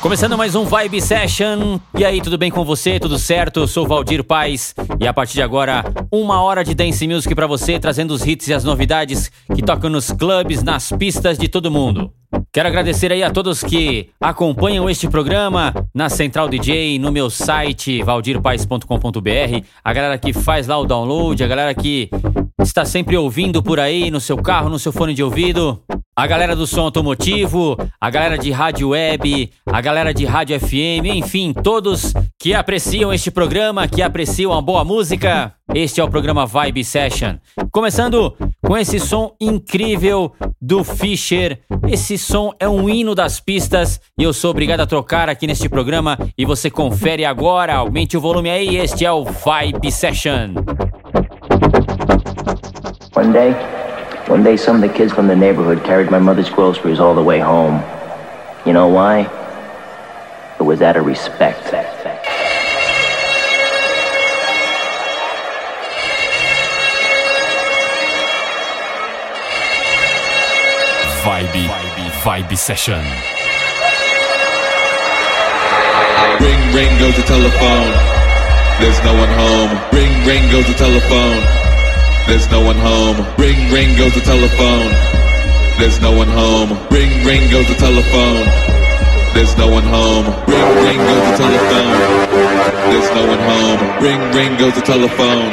Começando mais um Vibe Session. E aí, tudo bem com você? Tudo certo? Eu sou Valdir Paz e a partir de agora, uma hora de dance music para você, trazendo os hits e as novidades que tocam nos clubes, nas pistas de todo mundo. Quero agradecer aí a todos que acompanham este programa na Central DJ, no meu site valdirpaes.com.br, a galera que faz lá o download, a galera que está sempre ouvindo por aí no seu carro, no seu fone de ouvido, a galera do som automotivo, a galera de rádio web, a galera de rádio FM, enfim, todos que apreciam este programa, que apreciam a boa música. Este é o programa Vibe Session. Começando com esse som incrível do Fischer. Esse som é um hino das pistas e eu sou obrigado a trocar aqui neste programa e você confere agora. Aumente o volume aí, este é o Vibe Session. One day, one day some of the kids from the neighborhood carried my mother's groceries all the way home. You know why? It was out of respect. Vibe, Vibe Session. Ring, ring goes the telephone. There's no one home. Ring, ring goes the telephone. There's no one home. Ring, ring goes the telephone. There's no one home. Ring, ring goes the telephone. There's no one home. Ring, ring goes the telephone. There's no one home. Ring, ring goes the telephone.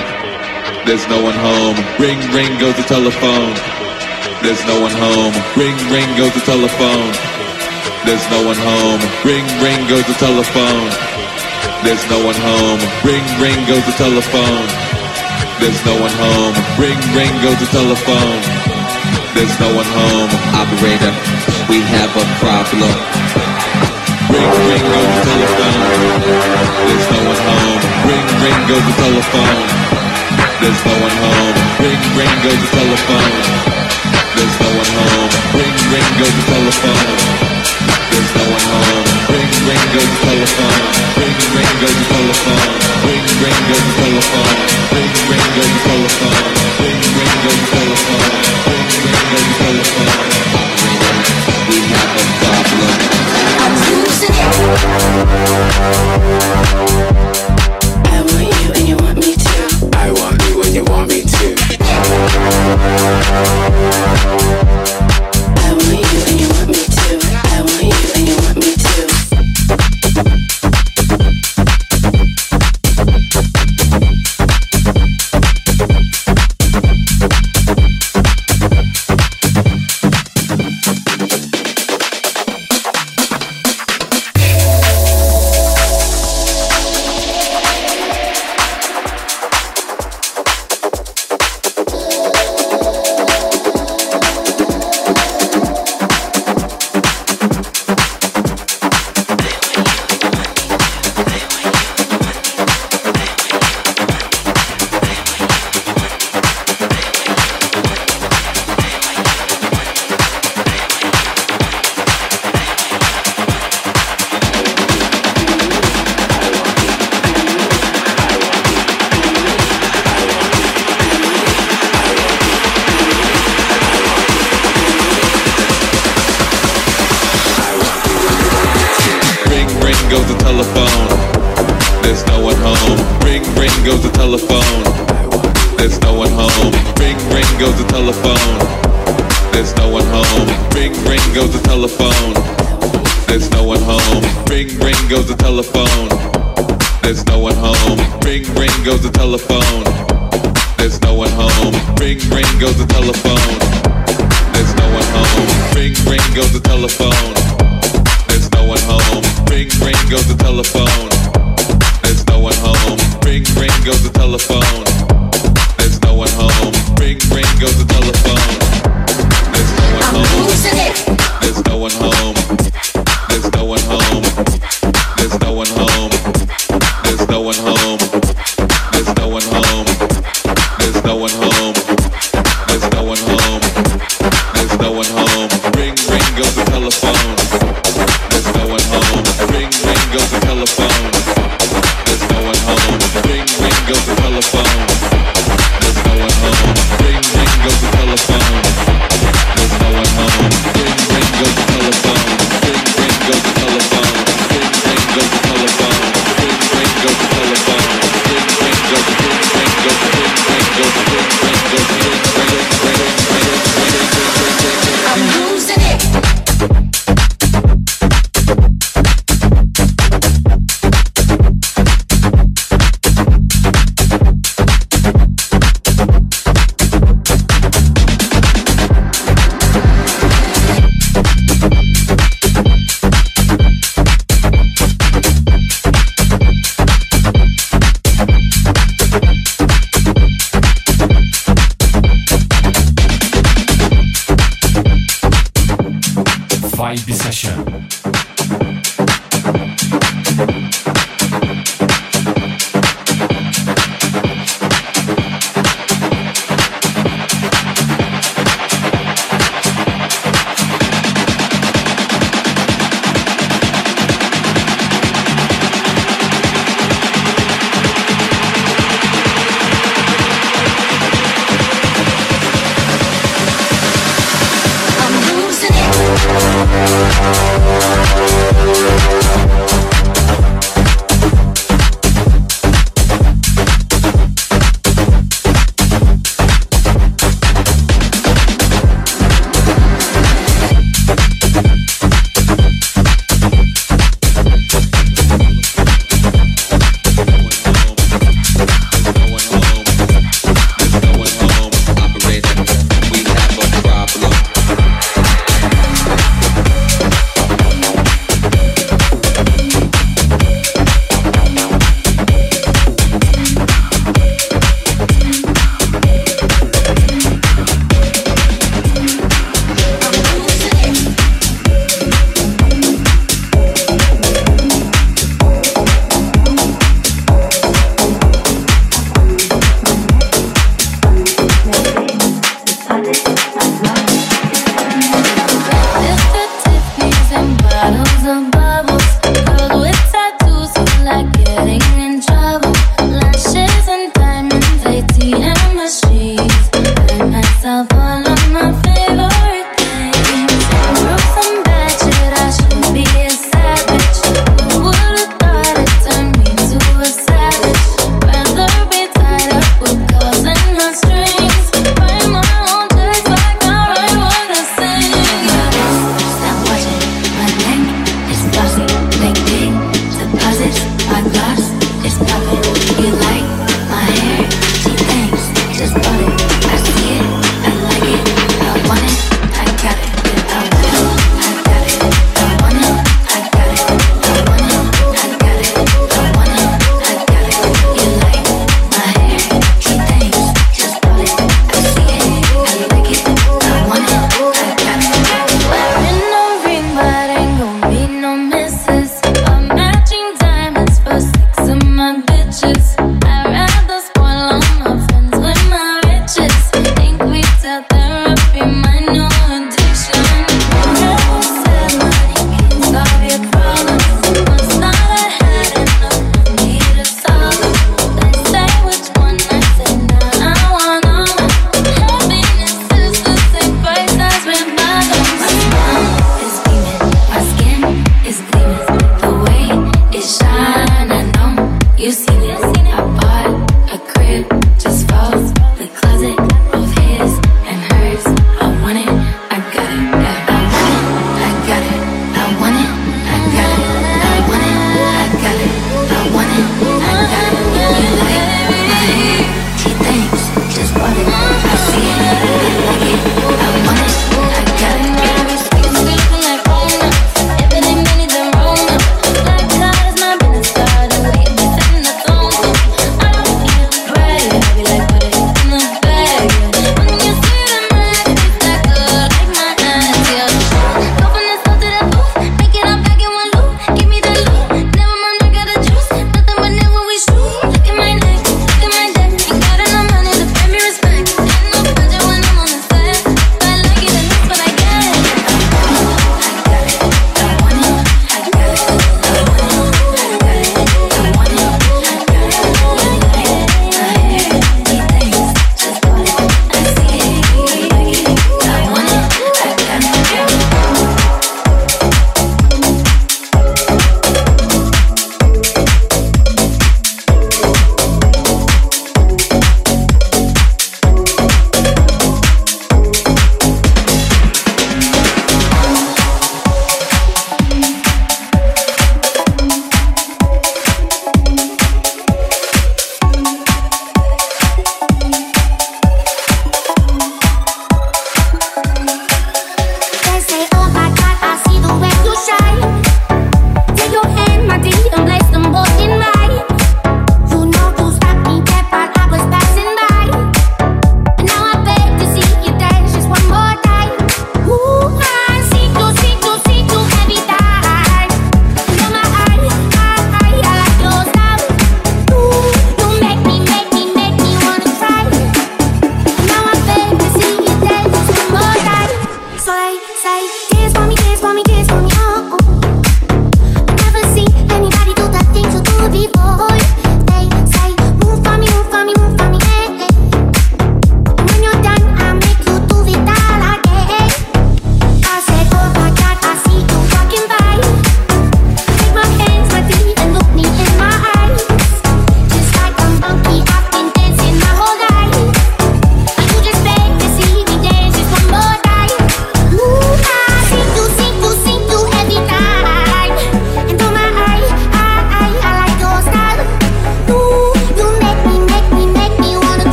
There's no one home. Ring, ring goes the telephone. There's no one home. Ring, ring goes the telephone. There's no one home. Ring, ring goes the telephone. There's no one home. Ring, ring goes the telephone. There's no one home. Ring, ring goes the telephone. There's no one home. Operator, we have a problem. Ring, ring goes the telephone. There's no one home. Ring, ring goes the telephone. There's no one home. Ring, ring goes the telephone. There's no one home. Ring, ring telephone. There's no one home. Ring, ring goes the telephone. Ring, ring goes the telephone. Ring, ring goes telephone. Ring, ring goes telephone. Ring, ring goes telephone. Ring, ring goes telephone. We have a. I'm losing it. I want you and you want me too. I want you and you want me too.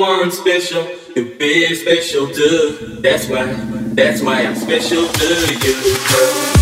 weren't special, you been special to. That's why, that's why I'm special to you.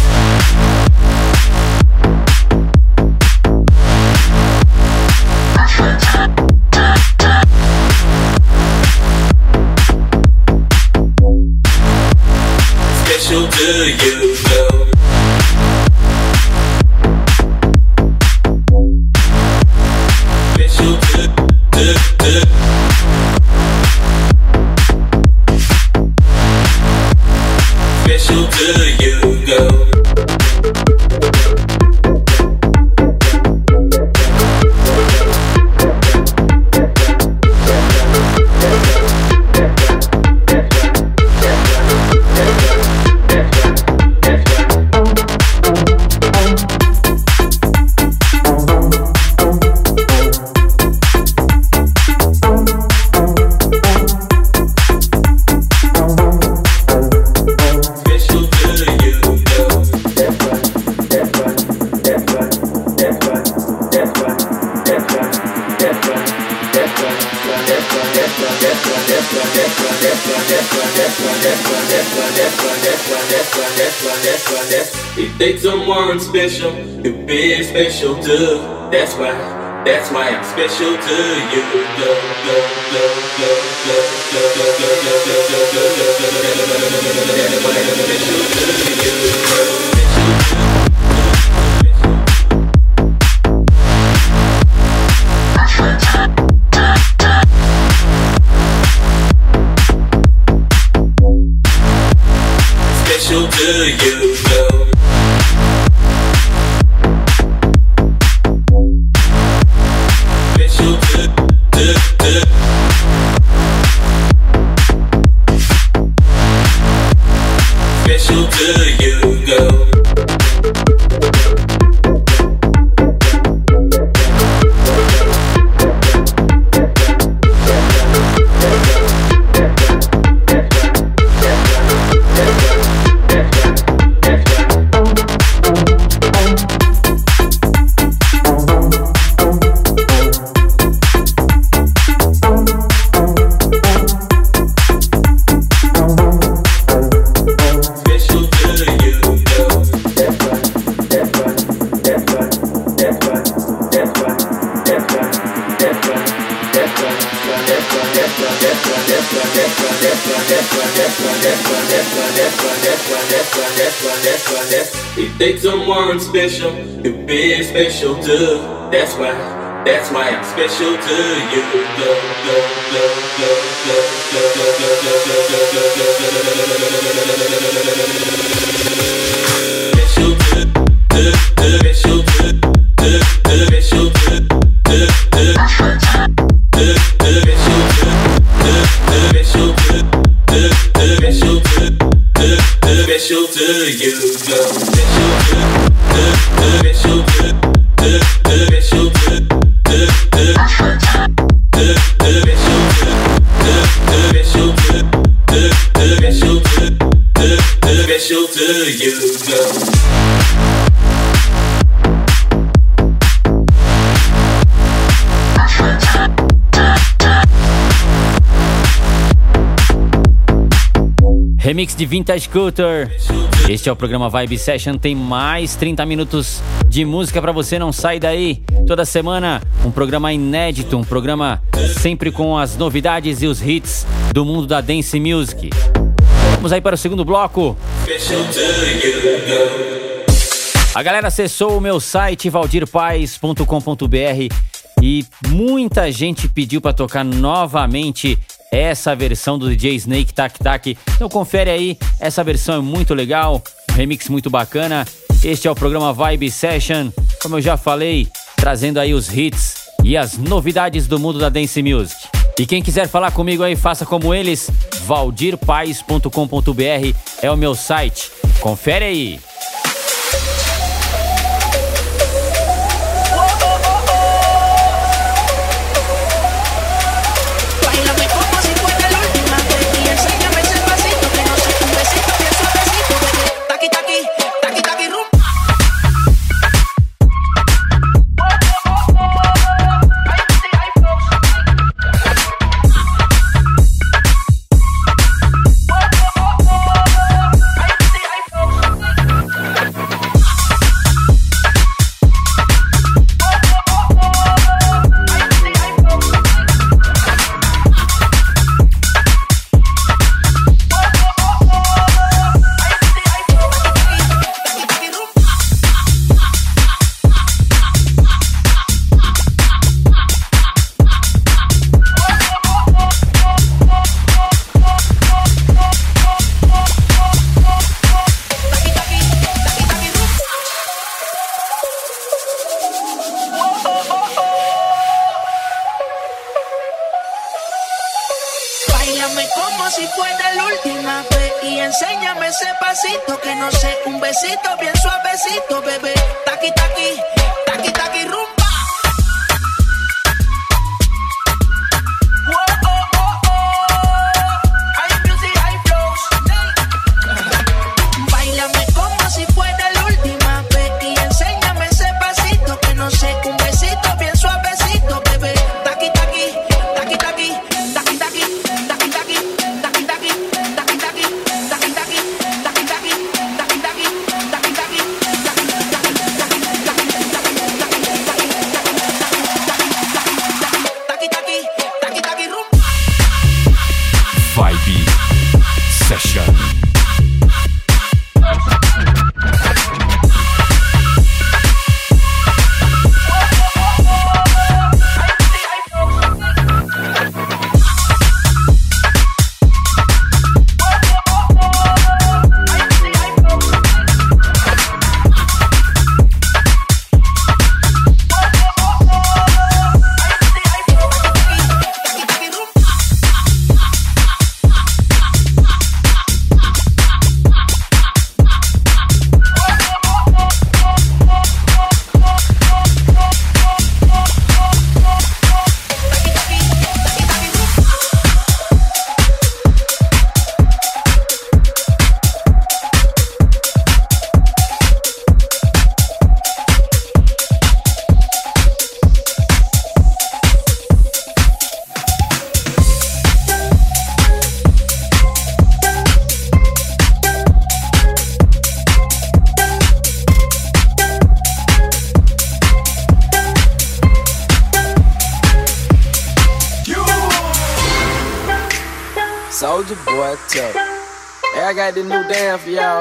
that's why, that's why, that's why, that's why, that's why, that's It takes someone special to be special too. That's why, that's why I'm special to you. That's why I'm special to you. special to. That's why, that's why I'm special to you. De Vintage Culture. Este é o programa Vibe Session, tem mais 30 minutos de música para você, não sai daí. Toda semana um programa inédito, um programa sempre com as novidades e os hits do mundo da dance music. Vamos aí para o segundo bloco. A galera acessou o meu site valdirpaes.com.br e muita gente pediu para tocar novamente essa versão do DJ Snake Tac Tac. Então confere aí, essa versão é muito legal, um remix muito bacana. Este é o programa Vibe Session, como eu já falei, trazendo aí os hits e as novidades do mundo da dance music. E quem quiser falar comigo aí, faça como eles, valdirpaes.com.br é o meu site. Confere aí.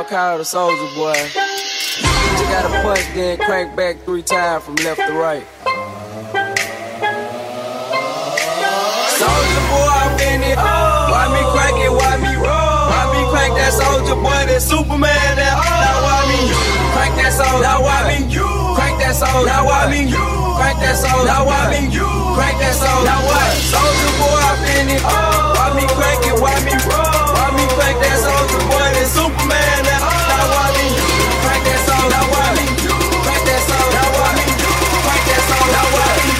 Call the soldier boy. You gotta punch, then crank back three times from left to right. Soldier boy, I'm in it. Why me crank it? Why me roll? Why me crank that soldier boy? That Superman? That now why me crank that soldier? Now why me crank that soldier? Now why me crank that soul. Now why me? You crank that soul. Now what? Soldier boy, I been it. Oh. Why me crank it? Why me roll? Why me crank that soldier boy? That Superman. That. Oh. Now why me? Crank that soul. Now why me? Crank that soul. Now why me? Crank that soul. Now why me?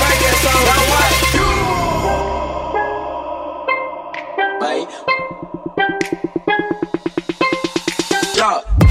Crank that soul. Now why? Yo.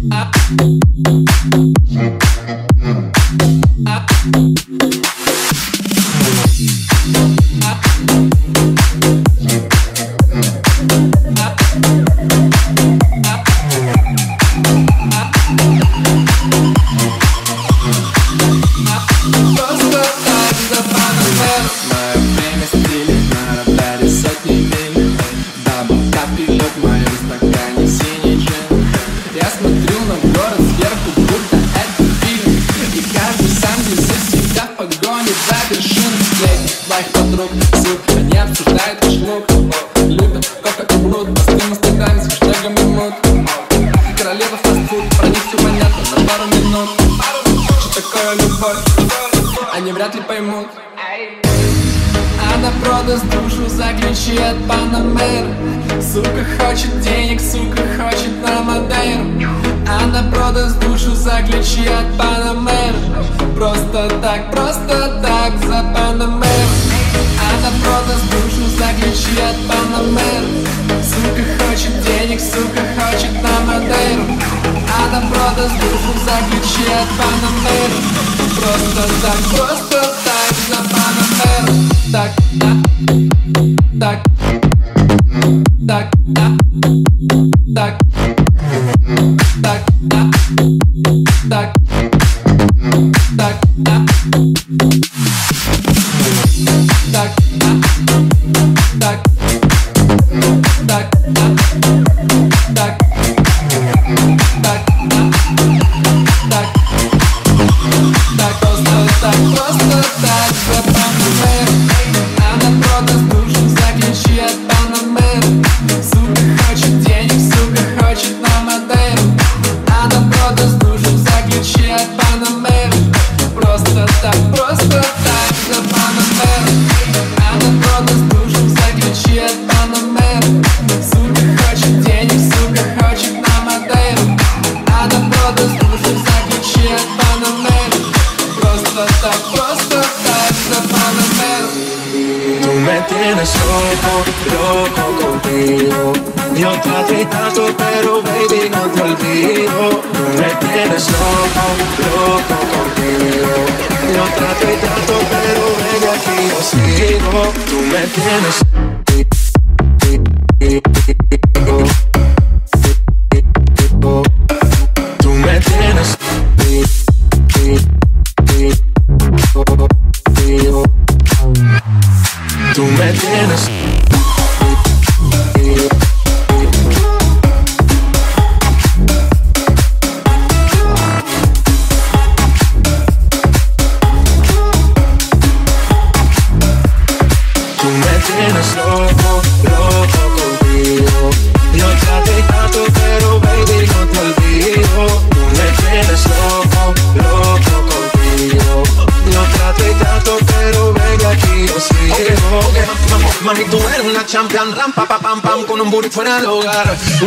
Thank you. Так, просто так за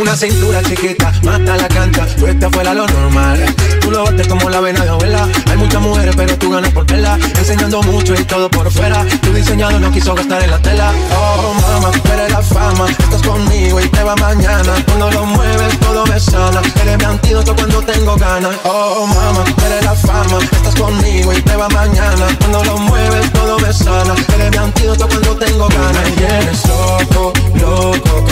Una cintura chiquita, mata la cancha, tú estás fuera lo normal. Tú lo bates como la vena de abuela. Hay muchas mujeres, pero tú ganas por tela. Enseñando mucho y todo por fuera. Tu diseñado no quiso gastar en la tela. Oh, mamá, tú la fama. Estás conmigo y te va mañana. Cuando lo mueves, todo me sana. Eres mi antídoto cuando tengo ganas. Oh, mamá, tú la fama. Estás conmigo y te va mañana. Cuando lo mueves, todo me sana. Eres mi antídoto cuando tengo ganas. Me tienes loco, loco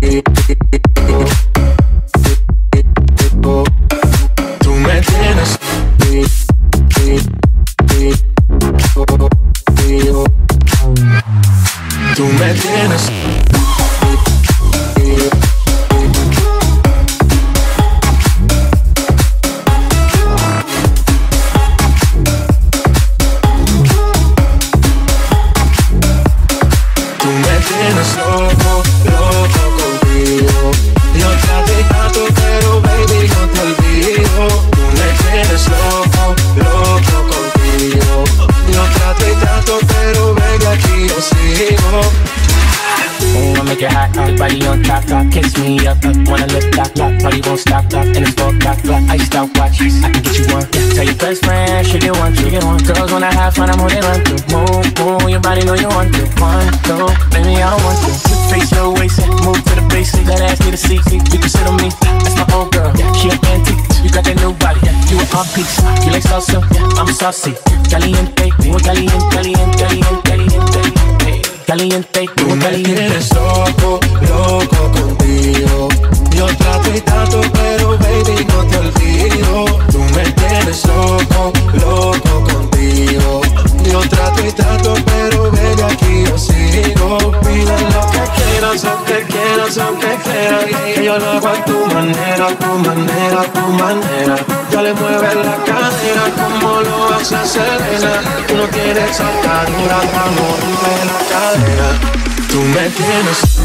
Tú me tienes. Tú me tienes. Me up, up, wanna lift lock, lock, party won't stop, stop, and it's full clock, clock, iced out watch, I can get you one, yeah, tell your best friend, she get one, she get one, girls wanna have fun, I'm who they run through, move, move, your body know you want to, one, two, baby, I don't want to, face, no waist, move to the basics, that ass need a seat, you can sit on me, that's my old girl, she an antique, you got that new body, you an art piece, you like salsa, I'm saucy, caliente, esa serena. Tú no tienes atadura, tu amor, rompe la cadena. Tú me tienes.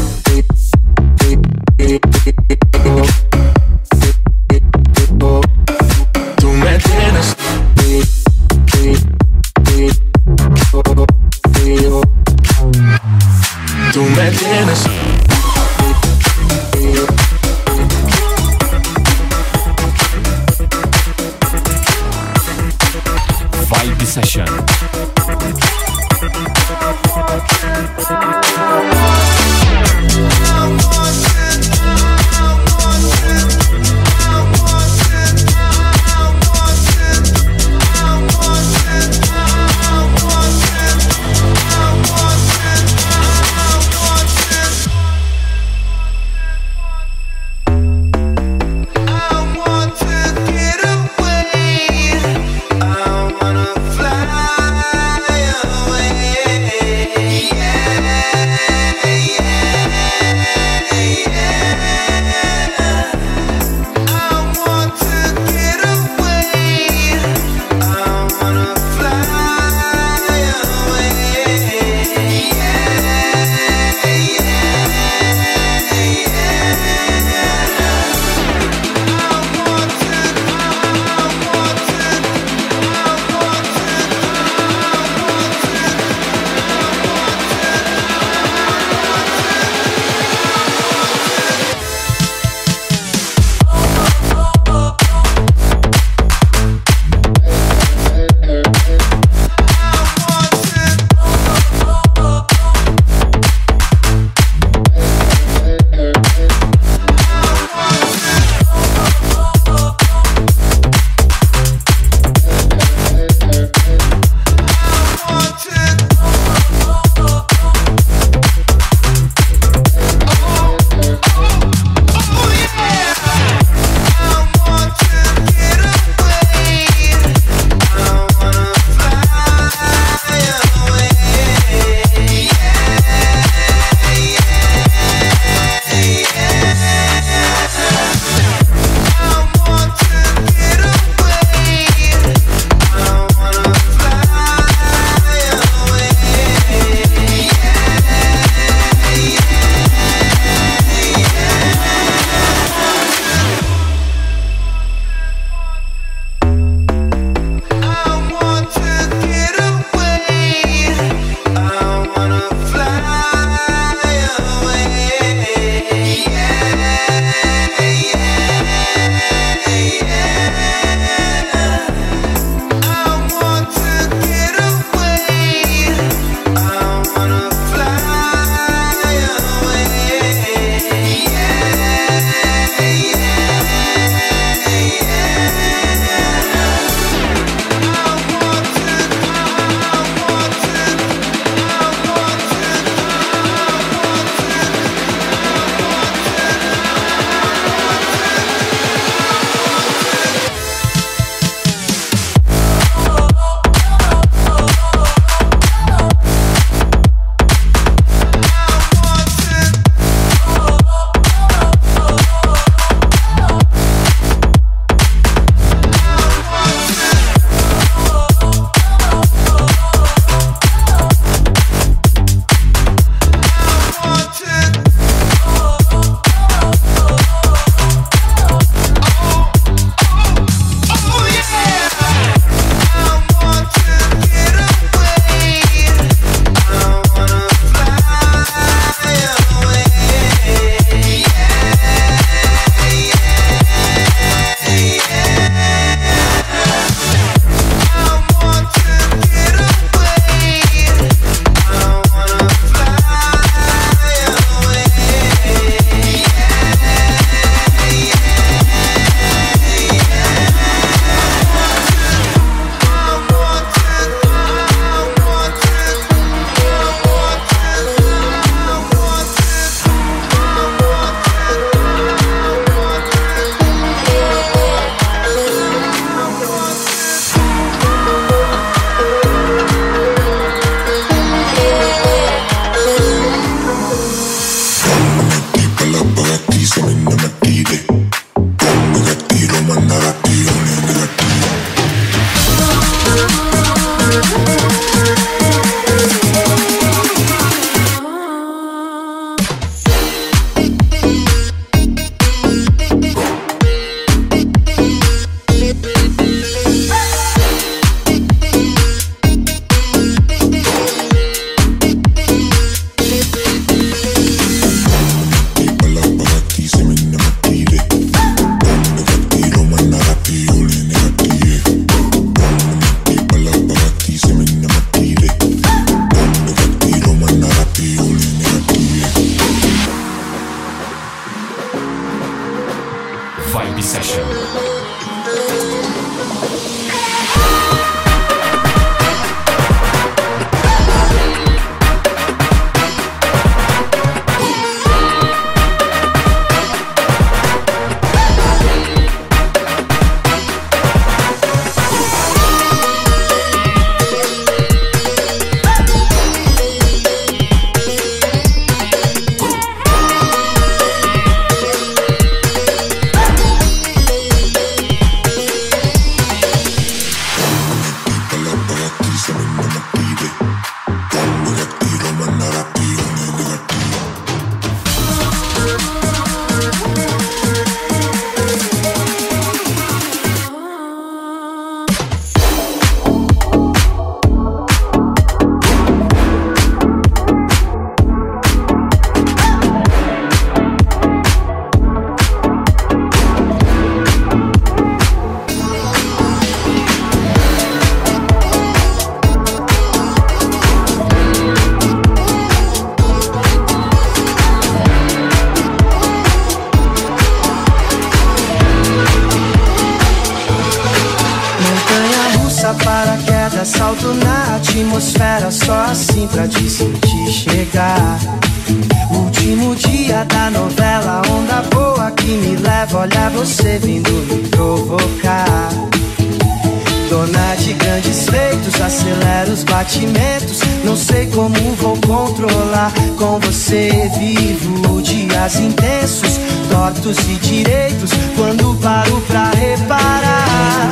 Tortos e direitos. Quando paro pra reparar,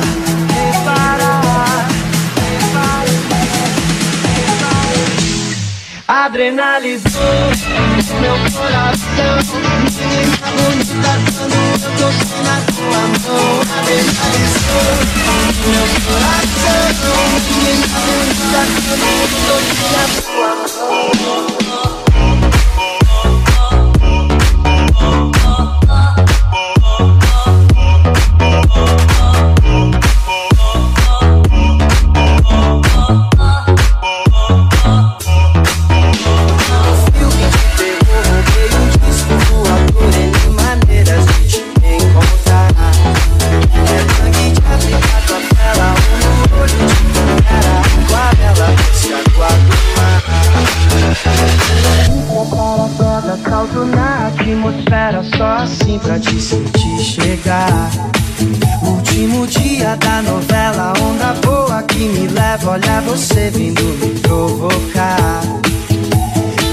reparar, reparar. Adrenalizou meu coração. Menina bonita, quando eu toquei na tua mão. Adrenalizou meu coração. Menina bonita, quando eu toquei na tua dia da novela Onda boa que me leva Olha você vindo me provocar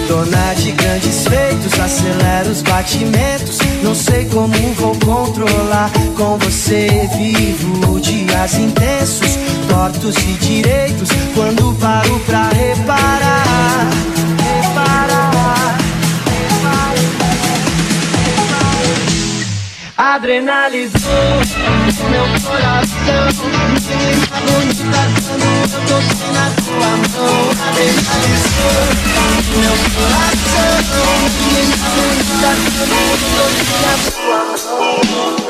Dona de grandes feitos, acelera os batimentos. Não sei como vou controlar. Com você vivo dias intensos, tortos e direitos. Quando paro pra reparar, reparar. Adrenalizou meu coração. Meu coração. Menina bonita,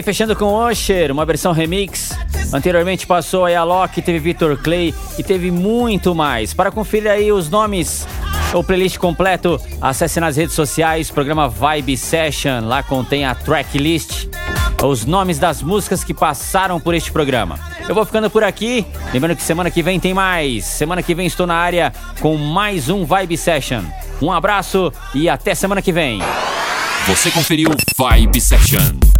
Daí fechando com Usher, uma versão remix. Anteriormente passou aí a Loki, teve Victor Clay e teve muito mais. Para conferir aí os nomes, o playlist completo, acesse nas redes sociais, programa Vibe Session, lá contém a tracklist, os nomes das músicas que passaram por este programa. Eu vou ficando por aqui, lembrando que semana que vem tem mais. Semana que vem estou na área com mais um Vibe Session. Um abraço e até semana que vem. Você conferiu Vibe Session.